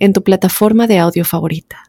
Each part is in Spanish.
en tu plataforma de audio favorita.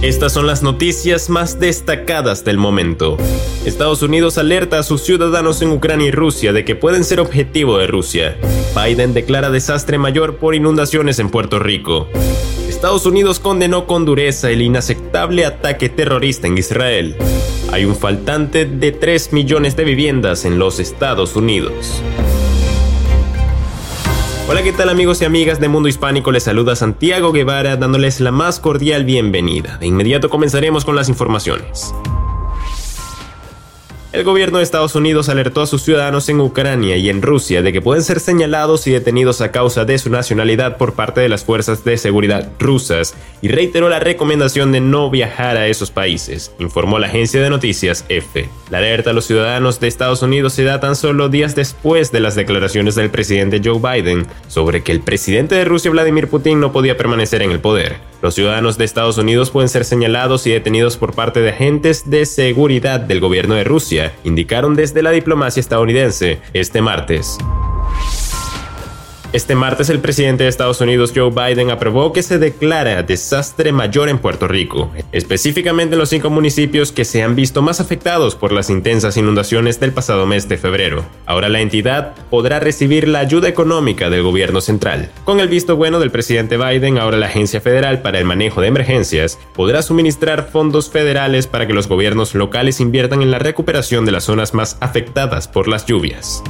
Estas son las noticias más destacadas del momento. Estados Unidos alerta a sus ciudadanos en Ucrania y Rusia de que pueden ser objetivo de Rusia. Biden declara desastre mayor por inundaciones en Puerto Rico. Estados Unidos condenó con dureza el inaceptable ataque terrorista en Israel. Hay un faltante de 3 millones de viviendas en los Estados Unidos. Hola, ¿qué tal amigos y amigas de Mundo Hispánico? Les saluda Santiago Guevara dándoles la más cordial bienvenida. De inmediato comenzaremos con las informaciones. El gobierno de Estados Unidos alertó a sus ciudadanos en Ucrania y en Rusia de que pueden ser señalados y detenidos a causa de su nacionalidad por parte de las fuerzas de seguridad rusas y reiteró la recomendación de no viajar a esos países, informó la agencia de noticias EFE. La alerta a los ciudadanos de Estados Unidos se da tan solo días después de las declaraciones del presidente Joe Biden sobre que el presidente de Rusia Vladimir Putin no podía permanecer en el poder. Los ciudadanos de Estados Unidos pueden ser señalados y detenidos por parte de agentes de seguridad del gobierno de Rusia, indicaron desde la diplomacia estadounidense este martes. Este martes el presidente de Estados Unidos Joe Biden aprobó que se declara desastre mayor en Puerto Rico, específicamente en los cinco municipios que se han visto más afectados por las intensas inundaciones del pasado mes de febrero. Ahora la entidad podrá recibir la ayuda económica del gobierno central. Con el visto bueno del presidente Biden, ahora la Agencia Federal para el Manejo de Emergencias podrá suministrar fondos federales para que los gobiernos locales inviertan en la recuperación de las zonas más afectadas por las lluvias.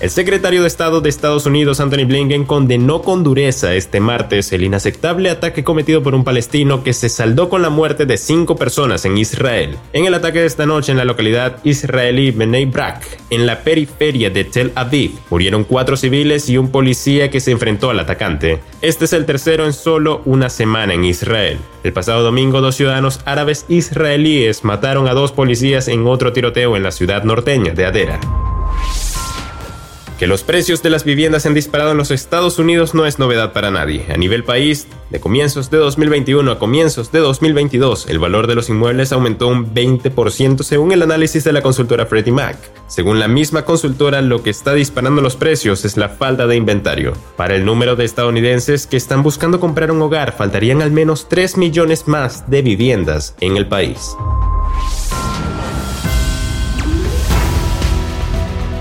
El secretario de Estado de Estados Unidos, Anthony Blinken, condenó con dureza este martes el inaceptable ataque cometido por un palestino que se saldó con la muerte de cinco personas en Israel. En el ataque de esta noche en la localidad israelí Bnei Brak, en la periferia de Tel Aviv, murieron cuatro civiles y un policía que se enfrentó al atacante. Este es el tercero en solo una semana en Israel. El pasado domingo, dos ciudadanos árabes israelíes mataron a dos policías en otro tiroteo en la ciudad norteña de Adera. Que los precios de las viviendas han disparado en los Estados Unidos no es novedad para nadie. A nivel país, de comienzos de 2021 a comienzos de 2022, el valor de los inmuebles aumentó un 20% según el análisis de la consultora Freddie Mac. Según la misma consultora, lo que está disparando los precios es la falta de inventario. Para el número de estadounidenses que están buscando comprar un hogar, faltarían al menos 3 millones más de viviendas en el país.